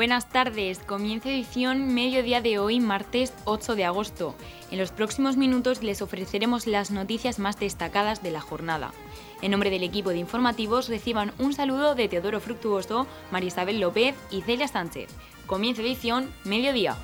Buenas tardes, comienza edición mediodía de hoy, martes 8 de agosto. En los próximos minutos les ofreceremos las noticias más destacadas de la jornada. En nombre del equipo de informativos reciban un saludo de Teodoro Fructuoso, María Isabel López y Celia Sánchez. Comienza edición mediodía.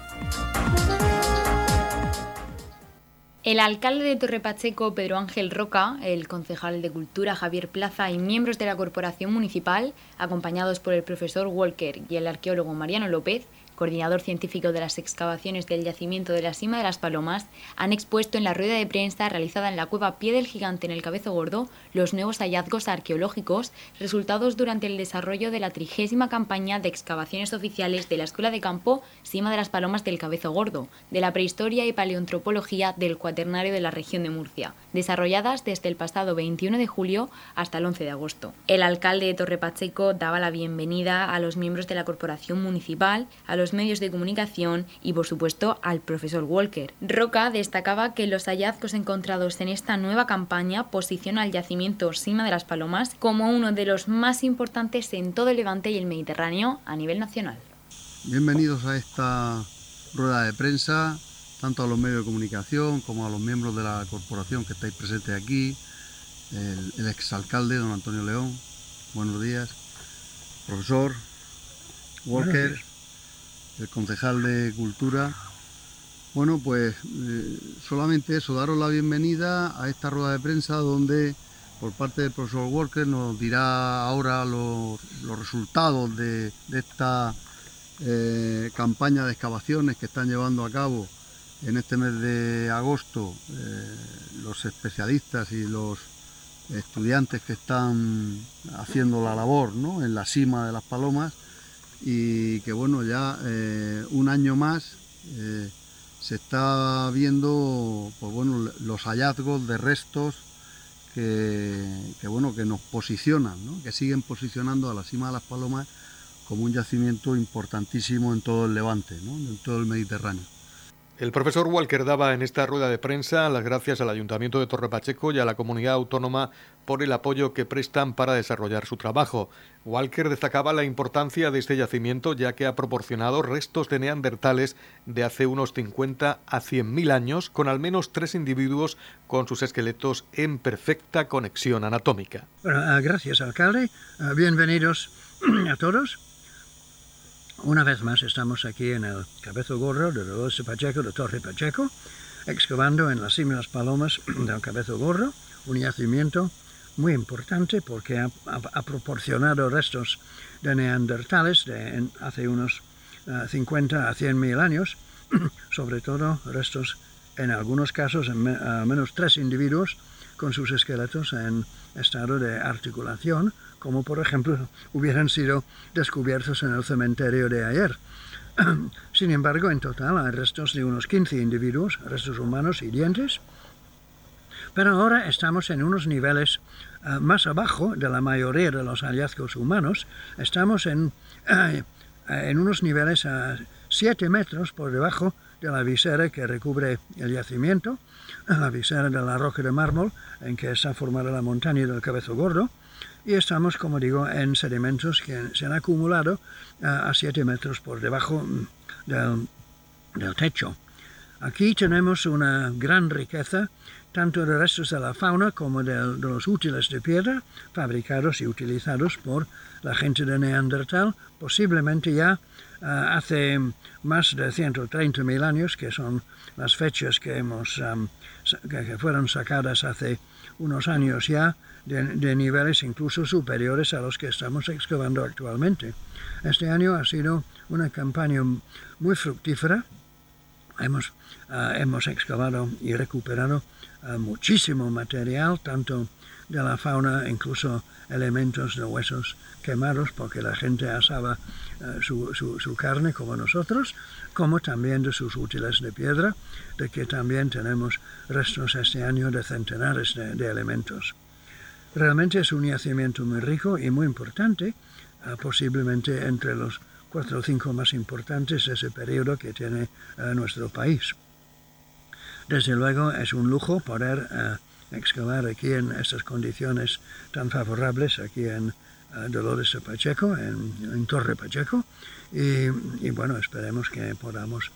El alcalde de Torre Pacheco, Pedro Ángel Roca, el concejal de Cultura, Javier Plaza, y miembros de la corporación municipal, acompañados por el profesor Walker y el arqueólogo Mariano López, coordinador científico de las excavaciones del yacimiento de la Cima de las Palomas, han expuesto en la rueda de prensa realizada en la cueva Pie del Gigante en el Cabezo Gordo los nuevos hallazgos arqueológicos resultados durante el desarrollo de la trigésima campaña de excavaciones oficiales de la Escuela de Campo Cima de las Palomas del Cabezo Gordo, de la prehistoria y paleontropología del Cuaternario de la región de Murcia, desarrolladas desde el pasado 21 de julio hasta el 11 de agosto. El alcalde de Torre Pacheco daba la bienvenida a los miembros de la corporación municipal, a los medios de comunicación y, por supuesto, al profesor Walker. Roca destacaba que los hallazgos encontrados en esta nueva campaña posicionan al yacimiento Sima de las Palomas como uno de los más importantes en todo el Levante y el Mediterráneo a nivel nacional. Bienvenidos a esta rueda de prensa, tanto a los medios de comunicación como a los miembros de la corporación que estáis presentes aquí, el, el exalcalde don Antonio León, buenos días, profesor Walker, el concejal de Cultura. Bueno, pues eh, solamente eso, daros la bienvenida a esta rueda de prensa donde por parte del profesor Walker nos dirá ahora los, resultados de, esta eh, campaña de excavaciones que están llevando a cabo en este mes de agosto eh, los especialistas y los estudiantes que están haciendo la labor ¿no? en la cima de las palomas y que bueno, ya eh, un año más eh, se está viendo pues bueno, los hallazgos de restos que, bueno, que nos posicionan, que siguen posicionando a la cima de las Palomas como un yacimiento importantísimo en todo el Levante, en todo el Mediterráneo. El profesor Walker daba en esta rueda de prensa las gracias al Ayuntamiento de Torre Pacheco y a la comunidad autónoma por el apoyo que prestan para desarrollar su trabajo. Walker destacaba la importancia de este yacimiento ya que ha proporcionado restos de neandertales de hace unos 50 a 100.000 años con al menos tres individuos con sus esqueletos en perfecta conexión anatómica. Ah, gracias, alcalde. Ah, bienvenidos a todos. Una vez más estamos aquí en el Cabezo Gordo de Dolores Pacheco, de Torre Pacheco, excavando en las cima palomas del Cabezo Gordo, un yacimiento muy importante porque ha, proporcionado restos de neandertales de hace unos 50 eh, a 100 mil años, sobre todo restos en algunos casos, en menos tres individuos con sus esqueletos en estado de articulación, como por ejemplo hubieran sido descubiertos en el cementerio de ayer. Sin embargo, en total hay restos de unos 15 individuos, restos humanos y dientes, pero ahora estamos en unos niveles eh, más abajo de la mayoría de los hallazgos humanos. Estamos en, eh, en unos niveles a 7 metros por debajo de la visera que recubre el yacimiento, la visera de la roca de mármol en que está formada la montaña del Cabezo Gordo, y estamos, como digo, en sedimentos que se han acumulado eh, a 7 metros por debajo mm, del, techo. Aquí tenemos una gran riqueza tanto de restos de la fauna como de, los útiles de piedra fabricados y utilizados por la gente de Neandertal, posiblemente ya eh, hace más de 130.000 años, que son las fechas que, hemos, que fueron sacadas hace unos años ya de, niveles incluso superiores a los que estamos excavando actualmente. Este año ha sido una campaña muy fructífera. Hemos, ah, hemos excavado y recuperado ah, muchísimo material, tanto de la fauna, incluso elementos de huesos quemados, porque la gente asaba ah, su, su, carne como nosotros, como también de sus útiles de piedra, de que también tenemos restos este año de centenares de elementos. Realmente es un yacimiento muy rico y muy importante, posiblemente entre los cuatro o cinco más importantes de ese periodo que tiene ah, nuestro país. Desde luego es un lujo poder ah, excavar aquí en estas condiciones tan favorables, aquí en Dolores Pacheco, en, Torre Pacheco, y, bueno, esperemos que podamos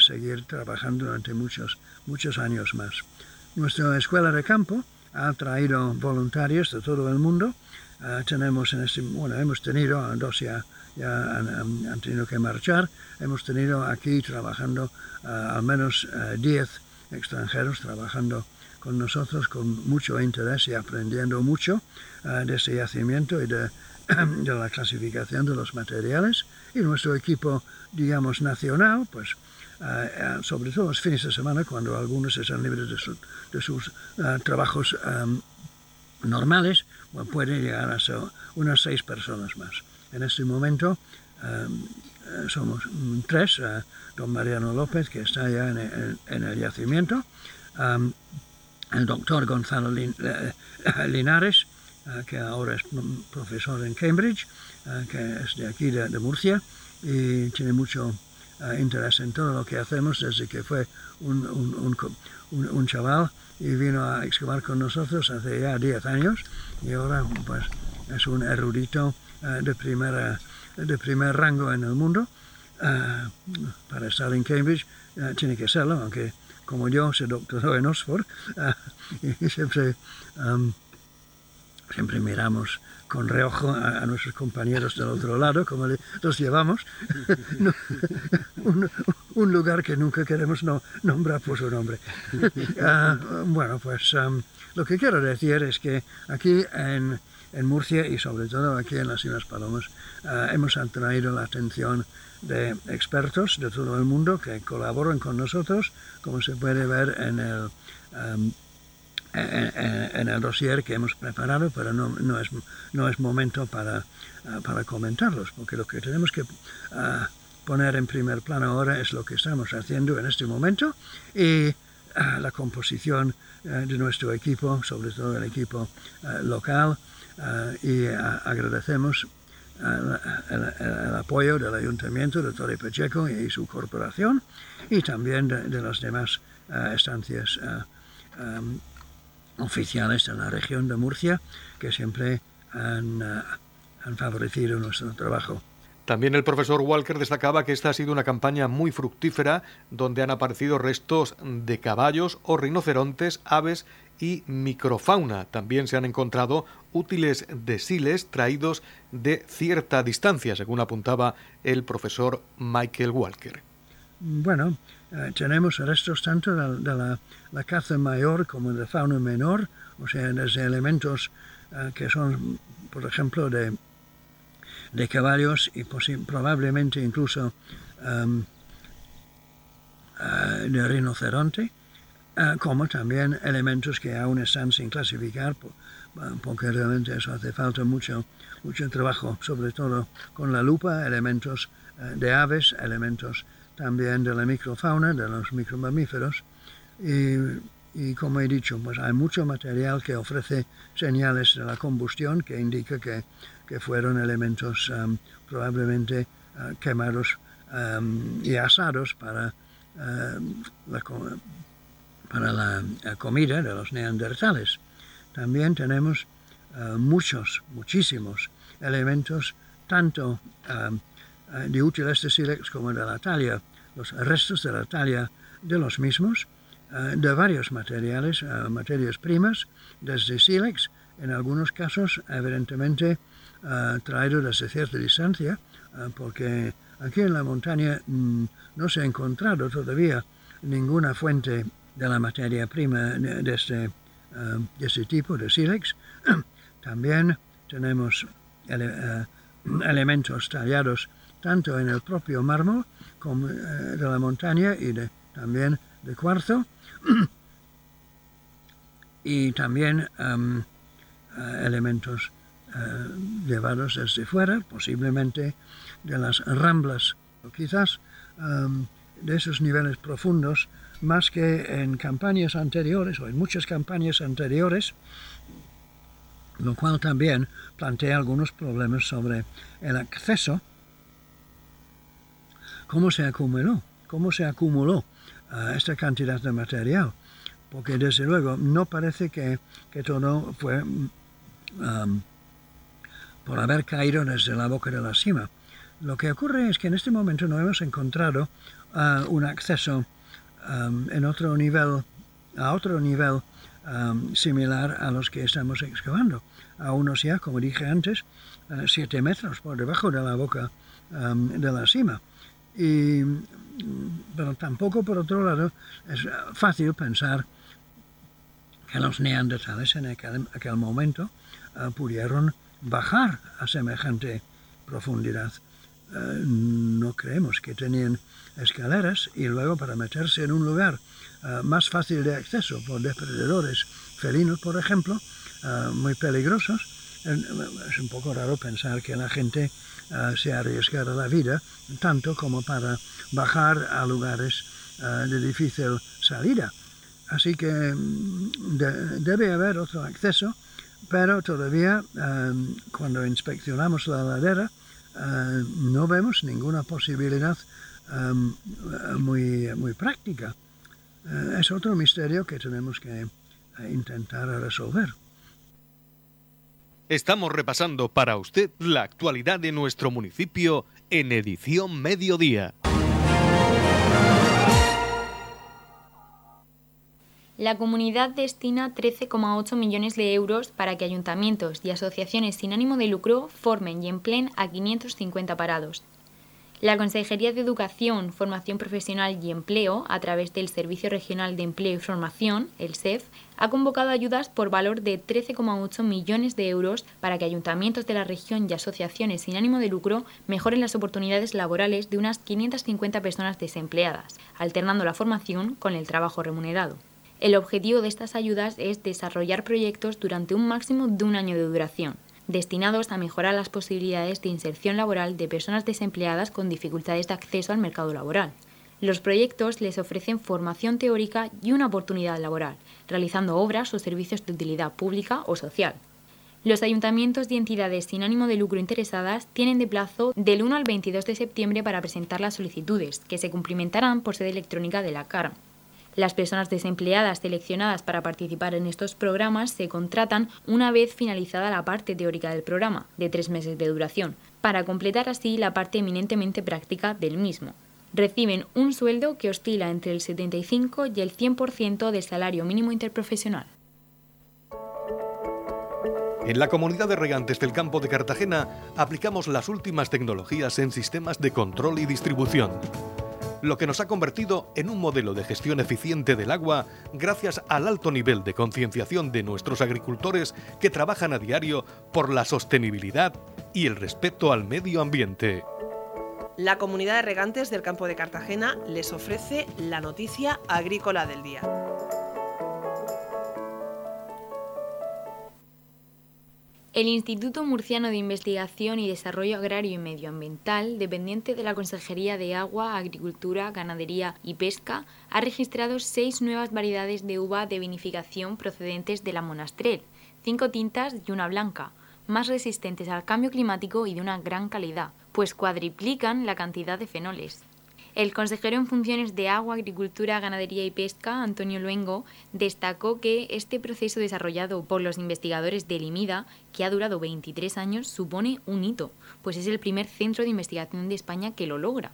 seguir trabajando durante muchos, muchos años más. Nuestra escuela de campo ha traído voluntarios de todo el mundo. Tenemos en este, bueno, hemos tenido dos ya, ya han, tenido que marchar. Hemos tenido aquí trabajando al menos 10 extranjeros trabajando con nosotros con mucho interés y aprendiendo mucho uh, de ese yacimiento y de, de, la clasificación de los materiales. Y nuestro equipo, digamos, nacional, pues uh, sobre todo los fines de semana, cuando algunos están libres de, su, de sus uh, trabajos um, normales, pues puede llegar a ser unas seis personas más. En este momento um, somos tres, don Mariano López, que está ya en el, en el yacimiento, um, el doctor Gonzalo Linares, eh, que ahora es profesor en Cambridge, eh, que es de aquí, de, Murcia, y tiene mucho eh, interés en todo lo que hacemos desde que fue un, un, un, chaval y vino a excavar con nosotros hace ya 10 años y ahora pues es un erudito de, primera, de primer rango en el mundo. para estar en Cambridge tiene que serlo, aunque como yo se doctoró en Oxford, y siempre, siempre miramos con reojo a, nuestros compañeros del otro lado, como los llevamos, un, lugar que nunca queremos no, nombrar por su nombre. Ah, bueno, pues lo que quiero decir es que aquí en, en, Murcia y sobre todo aquí en las Islas Palomas ah, hemos atraído la atención de expertos de todo el mundo que colaboran con nosotros, como se puede ver en el, um, en, el dossier que hemos preparado, pero no, no, es, no es momento para, uh, para comentarlos, porque lo que tenemos que uh, poner en primer plano ahora es lo que estamos haciendo en este momento y uh, la composición de nuestro equipo, sobre todo el equipo local, y agradecemos el, apoyo del Ayuntamiento de Torre Pacheco y su corporación y también de, las demás uh, estancias uh, um, oficiales de la región de Murcia que siempre han, uh, han favorecido nuestro trabajo. También el profesor Walker destacaba que esta ha sido una campaña muy fructífera donde han aparecido restos de caballos o rinocerontes, aves y microfauna. También se han encontrado útiles de siles traídos de cierta distancia, según apuntaba el profesor Michael Walker. Bueno, eh, tenemos restos tanto de, la, caza mayor como de fauna menor, o sea, desde elementos eh, que son, por ejemplo, de, de caballos y probablemente incluso eh, de rinoceronte, como también elementos que aún están sin clasificar, porque realmente eso hace falta mucho, mucho trabajo, sobre todo con la lupa, elementos de aves, elementos también de la microfauna, de los micromamíferos. Y, y, como he dicho, pues hay mucho material que ofrece señales de la combustión que indica que, que fueron elementos um, probablemente uh, quemados um, y asados para, uh, la, para la comida de los neandertales. También tenemos uh, muchos, muchísimos elementos, tanto de útiles de sílex como de la talla, los restos de la talla de los mismos, uh, de varios materiales, materias primas, desde sílex, en algunos casos, evidentemente, traído desde cierta distancia, porque aquí en la montaña mm, no se ha encontrado todavía ninguna fuente de la materia prima de este de eh, ese tipo de sílex. También tenemos eh, elementos tallados tanto en el propio mármol como eh, de la montaña y también de cuarzo. y también em, elementos llevados desde fuera, posiblemente de las ramblas, o quizás em, de esos niveles profundos más que en campañas anteriores o en muchas campañas anteriores, lo cual también plantea algunos problemas sobre el acceso, cómo se acumuló, cómo se acumuló uh, esta cantidad de material, porque desde luego no parece que, que todo fue um, por haber caído desde la boca de la cima. Lo que ocurre es que en este momento no hemos encontrado uh, un acceso um, en otro nivel, a otro nivel um, similar a los que estamos excavando, a unos ya, como dije antes, uh, siete metros por debajo de la boca um, de la cima. Y, pero tampoco, por otro lado, es fácil pensar que los neandertales en aquel, aquel momento uh, pudieron bajar a semejante profundidad. Eh, no creemos que tenían escaleras y luego para meterse en un lugar eh, más fácil de acceso por depredadores felinos, por ejemplo, eh, muy peligrosos, es un poco raro pensar que la gente se arriesgara la vida tanto como para bajar a lugares de difícil salida. Así que mm, debe haber otro acceso, pero todavía cuando inspeccionamos la ladera, eh, no vemos ninguna posibilidad muy, muy práctica. Eh, es otro misterio que tenemos que eh, intentar resolver. Estamos repasando para usted la actualidad de nuestro municipio en edición mediodía. La comunidad destina 13,8 millones de euros para que ayuntamientos y asociaciones sin ánimo de lucro formen y empleen a 550 parados. La Consejería de Educación, Formación Profesional y Empleo, a través del Servicio Regional de Empleo y Formación, el SEF, ha convocado ayudas por valor de 13,8 millones de euros para que ayuntamientos de la región y asociaciones sin ánimo de lucro mejoren las oportunidades laborales de unas 550 personas desempleadas, alternando la formación con el trabajo remunerado. El objetivo de estas ayudas es desarrollar proyectos durante un máximo de un año de duración, destinados a mejorar las posibilidades de inserción laboral de personas desempleadas con dificultades de acceso al mercado laboral. Los proyectos les ofrecen formación teórica y una oportunidad laboral, realizando obras o servicios de utilidad pública o social. Los ayuntamientos y entidades sin ánimo de lucro interesadas tienen de plazo del 1 al 22 de septiembre para presentar las solicitudes, que se cumplimentarán por sede electrónica de la CARM. Las personas desempleadas seleccionadas para participar en estos programas se contratan una vez finalizada la parte teórica del programa, de tres meses de duración, para completar así la parte eminentemente práctica del mismo. Reciben un sueldo que oscila entre el 75 y el 100% del salario mínimo interprofesional. En la comunidad de regantes del campo de Cartagena aplicamos las últimas tecnologías en sistemas de control y distribución lo que nos ha convertido en un modelo de gestión eficiente del agua gracias al alto nivel de concienciación de nuestros agricultores que trabajan a diario por la sostenibilidad y el respeto al medio ambiente. La comunidad de regantes del campo de Cartagena les ofrece la noticia agrícola del día. El Instituto Murciano de Investigación y Desarrollo Agrario y Medioambiental, dependiente de la Consejería de Agua, Agricultura, Ganadería y Pesca, ha registrado seis nuevas variedades de uva de vinificación procedentes de la Monastrell, cinco tintas y una blanca, más resistentes al cambio climático y de una gran calidad, pues cuadriplican la cantidad de fenoles. El consejero en funciones de Agua, Agricultura, Ganadería y Pesca, Antonio Luengo, destacó que este proceso desarrollado por los investigadores del IMIDA, que ha durado 23 años, supone un hito, pues es el primer centro de investigación de España que lo logra.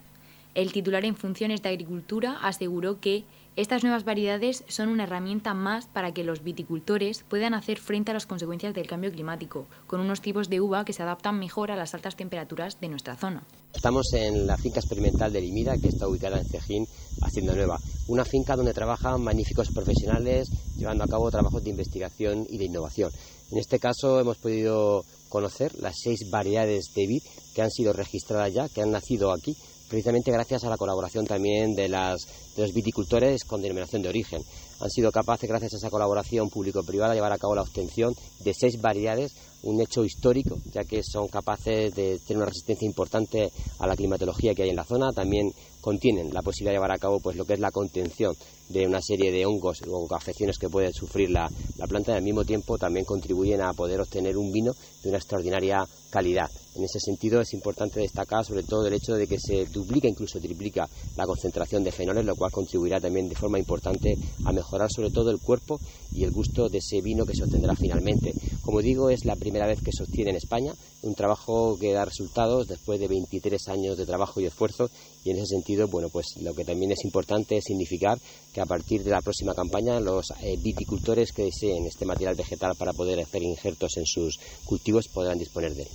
El titular en funciones de Agricultura aseguró que estas nuevas variedades son una herramienta más para que los viticultores puedan hacer frente a las consecuencias del cambio climático, con unos tipos de uva que se adaptan mejor a las altas temperaturas de nuestra zona. Estamos en la finca experimental de Limida, que está ubicada en Cejín, Hacienda Nueva. Una finca donde trabajan magníficos profesionales llevando a cabo trabajos de investigación y de innovación. En este caso hemos podido conocer las seis variedades de vid que han sido registradas ya, que han nacido aquí precisamente gracias a la colaboración también de, los viticultores con denominación de origen. Han sido capaces, gracias a esa colaboración público-privada, llevar a cabo la obtención de seis variedades un hecho histórico, ya que son capaces de tener una resistencia importante a la climatología que hay en la zona. También contienen la posibilidad de llevar a cabo pues, lo que es la contención de una serie de hongos o afecciones que puede sufrir la, la planta y al mismo tiempo también contribuyen a poder obtener un vino de una extraordinaria calidad. En ese sentido es importante destacar sobre todo el hecho de que se duplica, incluso triplica la concentración de fenoles, lo cual contribuirá también de forma importante a mejorar sobre todo el cuerpo y el gusto de ese vino que se obtendrá finalmente. Como digo, es la primera vez que se obtiene en España, un trabajo que da resultados después de 23 años de trabajo y esfuerzo y en ese sentido, bueno, pues lo que también es importante es significar que a partir de la próxima campaña los eh, viticultores que deseen este material vegetal para poder hacer injertos en sus cultivos podrán disponer de él.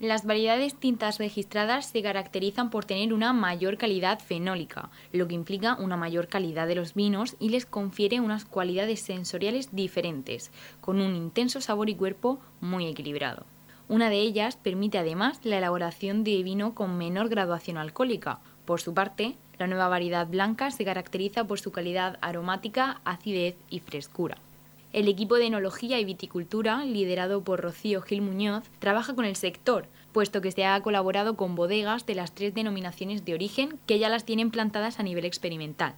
Las variedades tintas registradas se caracterizan por tener una mayor calidad fenólica, lo que implica una mayor calidad de los vinos y les confiere unas cualidades sensoriales diferentes, con un intenso sabor y cuerpo muy equilibrado. Una de ellas permite además la elaboración de vino con menor graduación alcohólica. Por su parte, la nueva variedad blanca se caracteriza por su calidad aromática, acidez y frescura. El equipo de enología y viticultura, liderado por Rocío Gil Muñoz, trabaja con el sector, puesto que se ha colaborado con bodegas de las tres denominaciones de origen que ya las tienen plantadas a nivel experimental.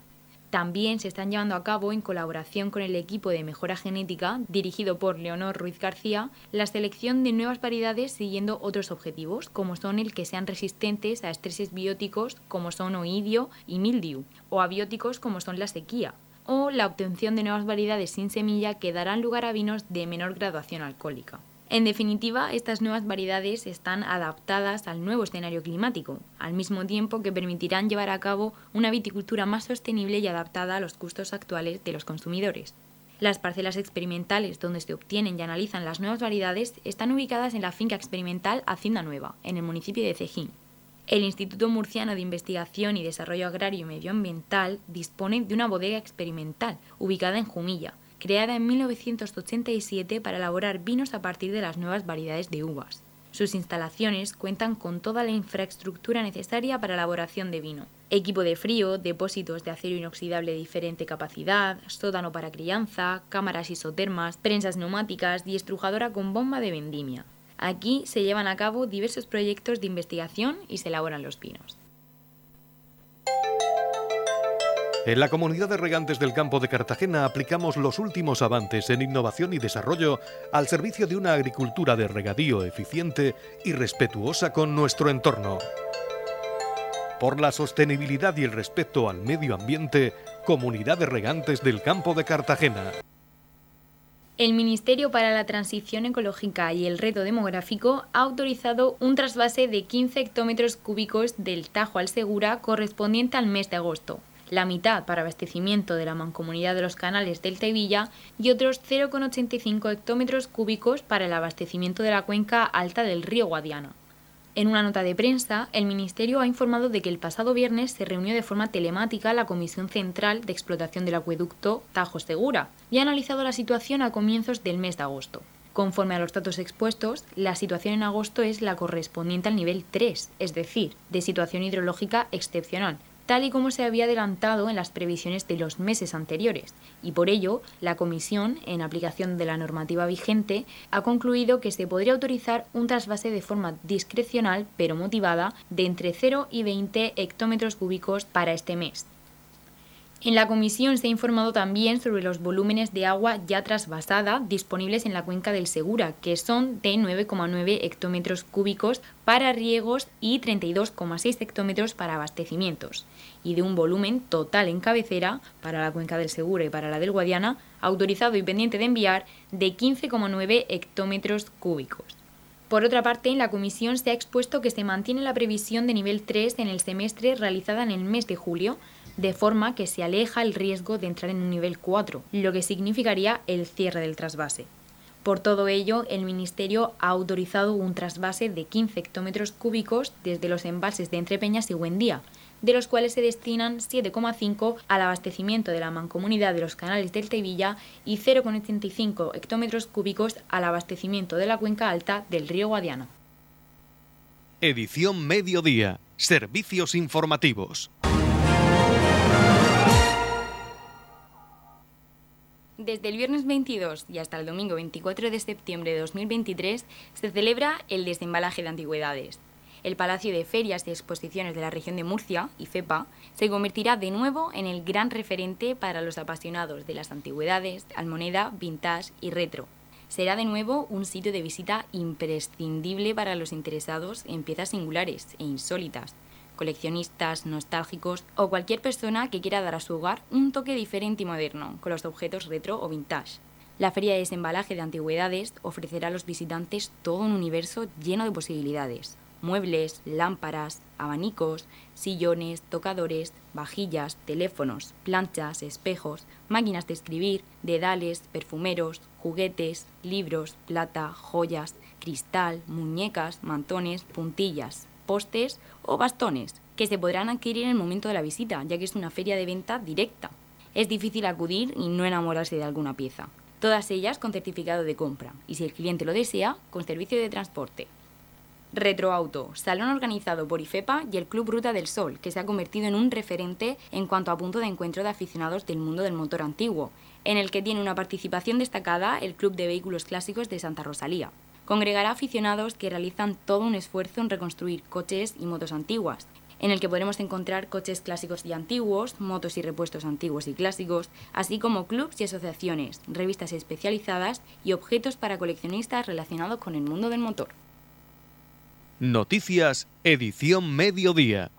También se están llevando a cabo, en colaboración con el equipo de mejora genética, dirigido por Leonor Ruiz García, la selección de nuevas variedades siguiendo otros objetivos, como son el que sean resistentes a estreses bióticos como son oidio y mildiu, o a bióticos como son la sequía, o la obtención de nuevas variedades sin semilla que darán lugar a vinos de menor graduación alcohólica. En definitiva, estas nuevas variedades están adaptadas al nuevo escenario climático, al mismo tiempo que permitirán llevar a cabo una viticultura más sostenible y adaptada a los gustos actuales de los consumidores. Las parcelas experimentales donde se obtienen y analizan las nuevas variedades están ubicadas en la finca experimental Hacienda Nueva, en el municipio de Cejín, el Instituto Murciano de Investigación y Desarrollo Agrario y Medioambiental dispone de una bodega experimental ubicada en Jumilla, creada en 1987 para elaborar vinos a partir de las nuevas variedades de uvas. Sus instalaciones cuentan con toda la infraestructura necesaria para la elaboración de vino. Equipo de frío, depósitos de acero inoxidable de diferente capacidad, sótano para crianza, cámaras isotermas, prensas neumáticas y estrujadora con bomba de vendimia. Aquí se llevan a cabo diversos proyectos de investigación y se elaboran los vinos. En la comunidad de regantes del campo de Cartagena aplicamos los últimos avances en innovación y desarrollo al servicio de una agricultura de regadío eficiente y respetuosa con nuestro entorno. Por la sostenibilidad y el respeto al medio ambiente, Comunidad de Regantes del Campo de Cartagena. El Ministerio para la Transición Ecológica y el Reto Demográfico ha autorizado un trasvase de 15 hectómetros cúbicos del Tajo al Segura correspondiente al mes de agosto, la mitad para abastecimiento de la mancomunidad de los canales del Tevilla y otros 0,85 hectómetros cúbicos para el abastecimiento de la cuenca alta del río Guadiana. En una nota de prensa, el Ministerio ha informado de que el pasado viernes se reunió de forma telemática la Comisión Central de Explotación del Acueducto Tajo Segura y ha analizado la situación a comienzos del mes de agosto. Conforme a los datos expuestos, la situación en agosto es la correspondiente al nivel 3, es decir, de situación hidrológica excepcional, tal y como se había adelantado en las previsiones de los meses anteriores, y por ello la Comisión, en aplicación de la normativa vigente, ha concluido que se podría autorizar un trasvase de forma discrecional pero motivada de entre 0 y 20 hectómetros cúbicos para este mes, en la comisión se ha informado también sobre los volúmenes de agua ya trasvasada disponibles en la cuenca del Segura, que son de 9,9 hectómetros cúbicos para riegos y 32,6 hectómetros para abastecimientos, y de un volumen total en cabecera para la cuenca del Segura y para la del Guadiana, autorizado y pendiente de enviar, de 15,9 hectómetros cúbicos. Por otra parte, en la comisión se ha expuesto que se mantiene la previsión de nivel 3 en el semestre realizada en el mes de julio, de forma que se aleja el riesgo de entrar en un nivel 4, lo que significaría el cierre del trasvase. Por todo ello, el Ministerio ha autorizado un trasvase de 15 hectómetros cúbicos desde los embalses de Entrepeñas y Buendía, de los cuales se destinan 7,5 al abastecimiento de la mancomunidad de los canales del Tevilla y 0,85 hectómetros cúbicos al abastecimiento de la cuenca alta del río Guadiana. Edición Mediodía. Servicios informativos. Desde el viernes 22 y hasta el domingo 24 de septiembre de 2023 se celebra el desembalaje de antigüedades. El Palacio de Ferias y Exposiciones de la región de Murcia, IFEPA, se convertirá de nuevo en el gran referente para los apasionados de las antigüedades, almoneda, vintage y retro. Será de nuevo un sitio de visita imprescindible para los interesados en piezas singulares e insólitas, coleccionistas, nostálgicos o cualquier persona que quiera dar a su hogar un toque diferente y moderno con los objetos retro o vintage. La feria de desembalaje de antigüedades ofrecerá a los visitantes todo un universo lleno de posibilidades. Muebles, lámparas, abanicos, sillones, tocadores, vajillas, teléfonos, planchas, espejos, máquinas de escribir, dedales, perfumeros, juguetes, libros, plata, joyas, cristal, muñecas, mantones, puntillas, postes o bastones, que se podrán adquirir en el momento de la visita, ya que es una feria de venta directa. Es difícil acudir y no enamorarse de alguna pieza todas ellas con certificado de compra y si el cliente lo desea, con servicio de transporte. Retroauto, salón organizado por IFEPA y el Club Ruta del Sol, que se ha convertido en un referente en cuanto a punto de encuentro de aficionados del mundo del motor antiguo, en el que tiene una participación destacada el Club de Vehículos Clásicos de Santa Rosalía. Congregará aficionados que realizan todo un esfuerzo en reconstruir coches y motos antiguas, en el que podremos encontrar coches clásicos y antiguos, motos y repuestos antiguos y clásicos, así como clubs y asociaciones, revistas especializadas y objetos para coleccionistas relacionados con el mundo del motor. Noticias, edición mediodía.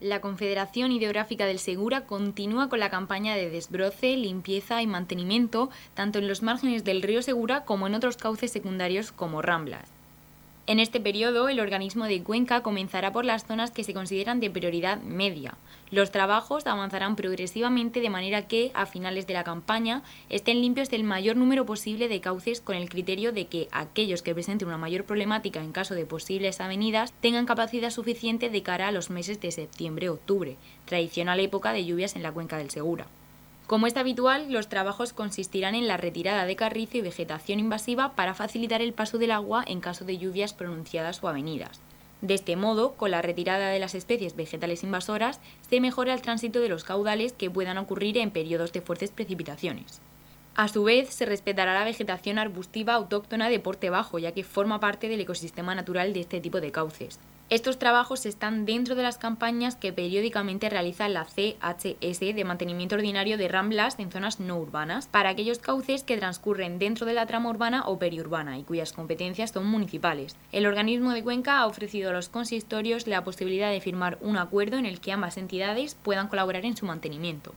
La Confederación Hidrográfica del Segura continúa con la campaña de desbroce, limpieza y mantenimiento tanto en los márgenes del río Segura como en otros cauces secundarios como ramblas. En este periodo, el organismo de Cuenca comenzará por las zonas que se consideran de prioridad media. Los trabajos avanzarán progresivamente de manera que, a finales de la campaña, estén limpios del mayor número posible de cauces con el criterio de que aquellos que presenten una mayor problemática en caso de posibles avenidas tengan capacidad suficiente de cara a los meses de septiembre-octubre, tradicional época de lluvias en la cuenca del Segura. Como es habitual, los trabajos consistirán en la retirada de carrizo y vegetación invasiva para facilitar el paso del agua en caso de lluvias pronunciadas o avenidas. De este modo, con la retirada de las especies vegetales invasoras, se mejora el tránsito de los caudales que puedan ocurrir en periodos de fuertes precipitaciones. A su vez, se respetará la vegetación arbustiva autóctona de porte bajo, ya que forma parte del ecosistema natural de este tipo de cauces. Estos trabajos están dentro de las campañas que periódicamente realiza la CHS de mantenimiento ordinario de ramblas en zonas no urbanas para aquellos cauces que transcurren dentro de la trama urbana o periurbana y cuyas competencias son municipales. El organismo de Cuenca ha ofrecido a los consistorios la posibilidad de firmar un acuerdo en el que ambas entidades puedan colaborar en su mantenimiento.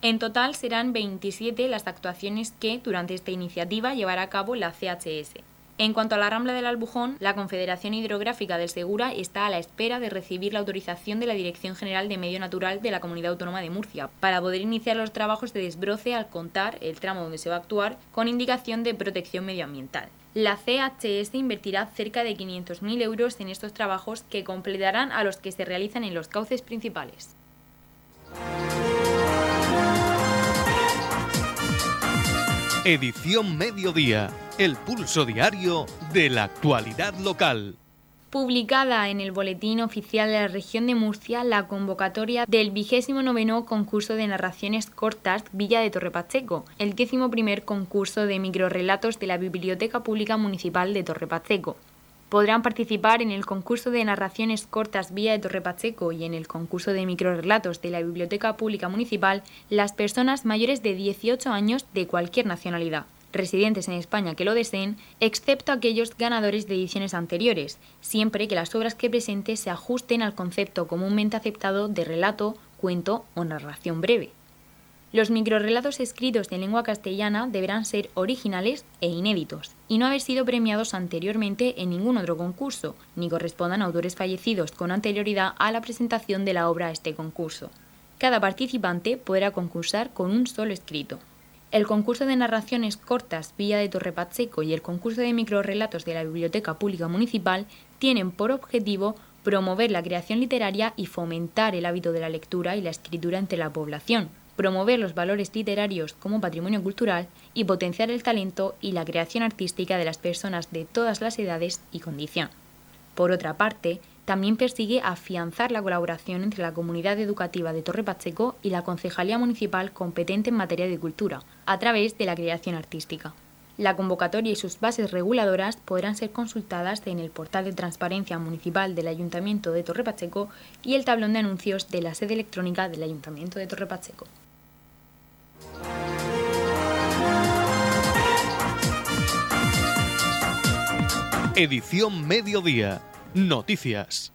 En total serán 27 las actuaciones que durante esta iniciativa llevará a cabo la CHS. En cuanto a la Rambla del Albujón, la Confederación Hidrográfica del Segura está a la espera de recibir la autorización de la Dirección General de Medio Natural de la Comunidad Autónoma de Murcia para poder iniciar los trabajos de desbroce al contar el tramo donde se va a actuar con indicación de protección medioambiental. La CHS invertirá cerca de 500.000 euros en estos trabajos que completarán a los que se realizan en los cauces principales. Edición Mediodía el pulso diario de la actualidad local. Publicada en el Boletín Oficial de la Región de Murcia la convocatoria del vigésimo noveno concurso de narraciones cortas Villa de Torre Pacheco, el décimo primer concurso de microrelatos de la Biblioteca Pública Municipal de Torre Pacheco. Podrán participar en el concurso de narraciones cortas Villa de Torre Pacheco y en el concurso de microrelatos de la Biblioteca Pública Municipal las personas mayores de 18 años de cualquier nacionalidad residentes en España que lo deseen, excepto aquellos ganadores de ediciones anteriores, siempre que las obras que presente se ajusten al concepto comúnmente aceptado de relato, cuento o narración breve. Los microrelatos escritos en lengua castellana deberán ser originales e inéditos, y no haber sido premiados anteriormente en ningún otro concurso, ni correspondan a autores fallecidos con anterioridad a la presentación de la obra a este concurso. Cada participante podrá concursar con un solo escrito. El concurso de narraciones cortas Villa de Torre Pacheco y el concurso de microrelatos de la Biblioteca Pública Municipal tienen por objetivo promover la creación literaria y fomentar el hábito de la lectura y la escritura entre la población, promover los valores literarios como patrimonio cultural y potenciar el talento y la creación artística de las personas de todas las edades y condición. Por otra parte, también persigue afianzar la colaboración entre la comunidad educativa de Torre Pacheco y la Concejalía Municipal competente en materia de cultura, a través de la creación artística. La convocatoria y sus bases reguladoras podrán ser consultadas en el portal de transparencia municipal del Ayuntamiento de Torre Pacheco y el tablón de anuncios de la sede electrónica del Ayuntamiento de Torre Pacheco. Edición Mediodía. Noticias.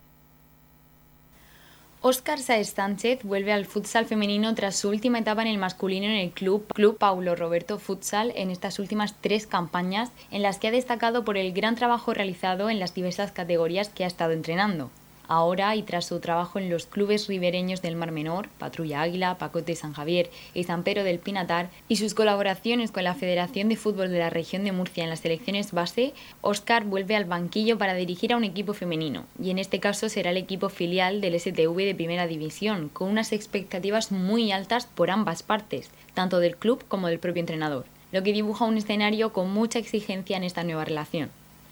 Óscar Saez Sánchez vuelve al futsal femenino tras su última etapa en el masculino en el club, Club Paulo Roberto Futsal en estas últimas tres campañas en las que ha destacado por el gran trabajo realizado en las diversas categorías que ha estado entrenando. Ahora, y tras su trabajo en los clubes ribereños del Mar Menor, Patrulla Águila, Pacote San Javier y San Pedro del Pinatar, y sus colaboraciones con la Federación de Fútbol de la región de Murcia en las selecciones base, Óscar vuelve al banquillo para dirigir a un equipo femenino, y en este caso será el equipo filial del STV de Primera División, con unas expectativas muy altas por ambas partes, tanto del club como del propio entrenador, lo que dibuja un escenario con mucha exigencia en esta nueva relación.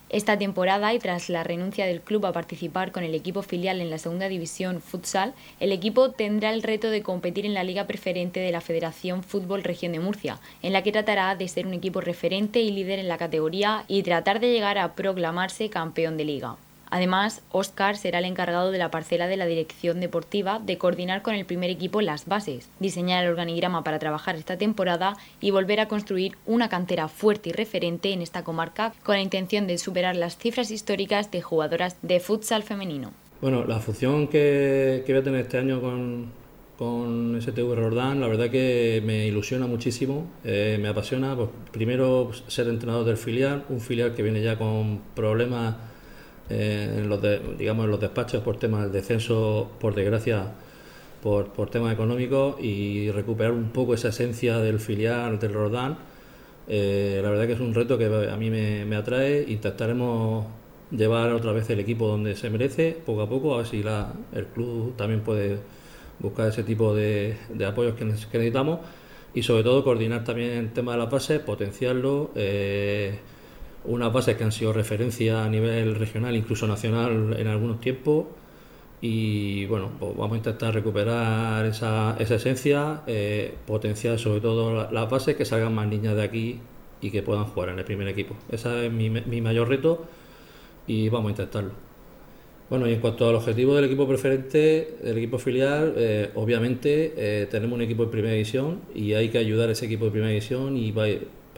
Esta temporada y tras la renuncia del club a participar con el equipo filial en la segunda división futsal, el equipo tendrá el reto de competir en la liga preferente de la Federación Fútbol Región de Murcia, en la que tratará de ser un equipo referente y líder en la categoría y tratar de llegar a proclamarse campeón de liga. Además, Óscar será el encargado de la parcela de la dirección deportiva de coordinar con el primer equipo las bases, diseñar el organigrama para trabajar esta temporada y volver a construir una cantera fuerte y referente en esta comarca con la intención de superar las cifras históricas de jugadoras de futsal femenino. Bueno, la función que, voy a tener este año con, con STV Rordán, la verdad que me ilusiona muchísimo, eh, me apasiona. Pues, primero, pues, ser entrenador del filial, un filial que viene ya con problemas en los digamos los despachos por temas del descenso, por desgracia, por, por temas económicos y recuperar un poco esa esencia del filial del Rodán. Eh, la verdad que es un reto que a mí me, me, atrae. Intentaremos llevar otra vez el equipo donde se merece, poco a poco, a ver si el club también puede buscar ese tipo de, de apoyos que, necesitamos y sobre todo coordinar también el tema de las bases, potenciarlo. Eh, unas bases que han sido referencia a nivel regional, incluso nacional en algunos tiempos. Y bueno, pues vamos a intentar recuperar esa, esa esencia, eh, potenciar sobre todo las bases, que salgan más niñas de aquí y que puedan jugar en el primer equipo. Ese es mi, mi mayor reto y vamos a intentarlo. Bueno, y en cuanto al objetivo del equipo preferente, del equipo filial, eh, obviamente eh, tenemos un equipo de primera división y hay que ayudar a ese equipo de primera división y va,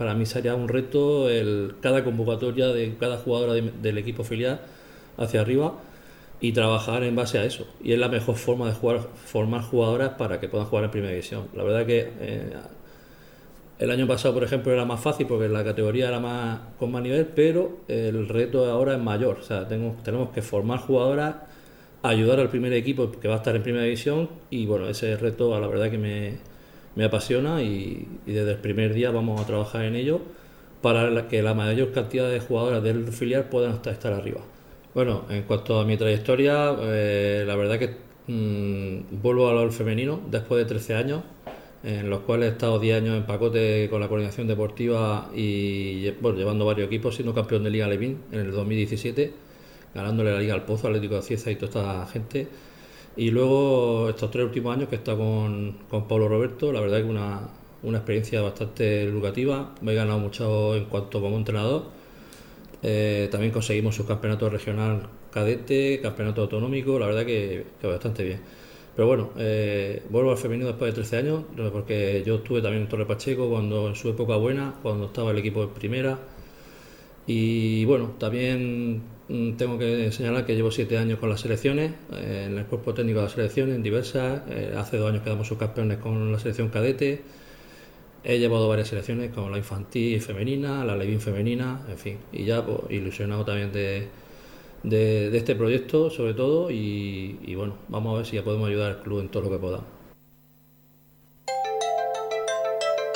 para mí sería un reto el, cada convocatoria de cada jugadora del equipo filial hacia arriba y trabajar en base a eso. Y es la mejor forma de jugar, formar jugadoras para que puedan jugar en primera división. La verdad que eh, el año pasado, por ejemplo, era más fácil porque la categoría era más con más nivel, pero el reto ahora es mayor. O sea, tenemos, tenemos que formar jugadoras, ayudar al primer equipo que va a estar en primera división y bueno, ese reto, la verdad que me, me apasiona y, desde el primer día vamos a trabajar en ello para que la mayor cantidad de jugadoras del filial puedan estar arriba. Bueno, en cuanto a mi trayectoria, eh, la verdad que mm, vuelvo al femenino después de 13 años, en los cuales he estado 10 años en pacote con la coordinación deportiva y bueno, llevando varios equipos, siendo campeón de Liga Levín en el 2017, ganándole la Liga al Pozo, Atlético de Cieza y toda esta gente. Y luego estos tres últimos años que he estado con, con Pablo Roberto, la verdad que una, una experiencia bastante educativa. Me he ganado mucho en cuanto como entrenador. Eh, también conseguimos su campeonato regional cadete, campeonato autonómico, la verdad que, bastante bien. Pero bueno, eh, vuelvo al femenino después de 13 años, porque yo estuve también en Torre Pacheco cuando en su época buena, cuando estaba el equipo en primera. Y bueno, también tengo que señalar que llevo siete años con las selecciones, eh, en el cuerpo técnico de las selecciones, en diversas. Eh, hace dos años quedamos subcampeones con la selección cadete. He llevado varias selecciones como la infantil femenina, la Levin femenina, en fin. Y ya pues, ilusionado también de, de, este proyecto, sobre todo. Y, y bueno, vamos a ver si ya podemos ayudar al club en todo lo que podamos.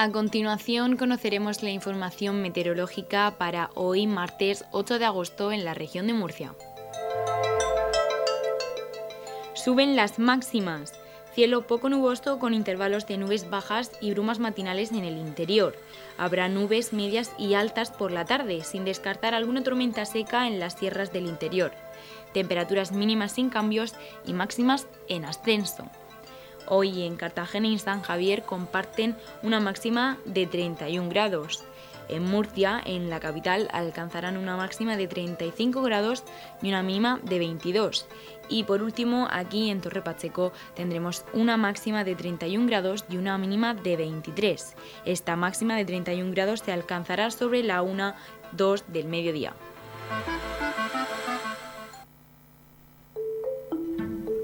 A continuación conoceremos la información meteorológica para hoy martes 8 de agosto en la región de Murcia. Suben las máximas. Cielo poco nuboso con intervalos de nubes bajas y brumas matinales en el interior. Habrá nubes medias y altas por la tarde, sin descartar alguna tormenta seca en las sierras del interior. Temperaturas mínimas sin cambios y máximas en ascenso. Hoy en Cartagena y San Javier comparten una máxima de 31 grados. En Murcia, en la capital, alcanzarán una máxima de 35 grados y una mínima de 22. Y por último, aquí en Torre Pacheco tendremos una máxima de 31 grados y una mínima de 23. Esta máxima de 31 grados se alcanzará sobre la 1-2 del mediodía.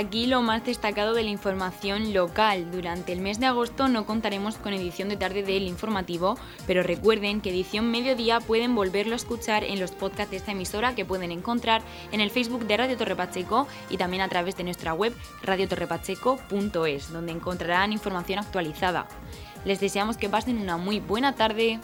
Aquí lo más destacado de la información local. Durante el mes de agosto no contaremos con edición de tarde del informativo, pero recuerden que edición mediodía pueden volverlo a escuchar en los podcasts de esta emisora que pueden encontrar en el Facebook de Radio Torre Pacheco y también a través de nuestra web radiotorrepacheco.es, donde encontrarán información actualizada. Les deseamos que pasen una muy buena tarde.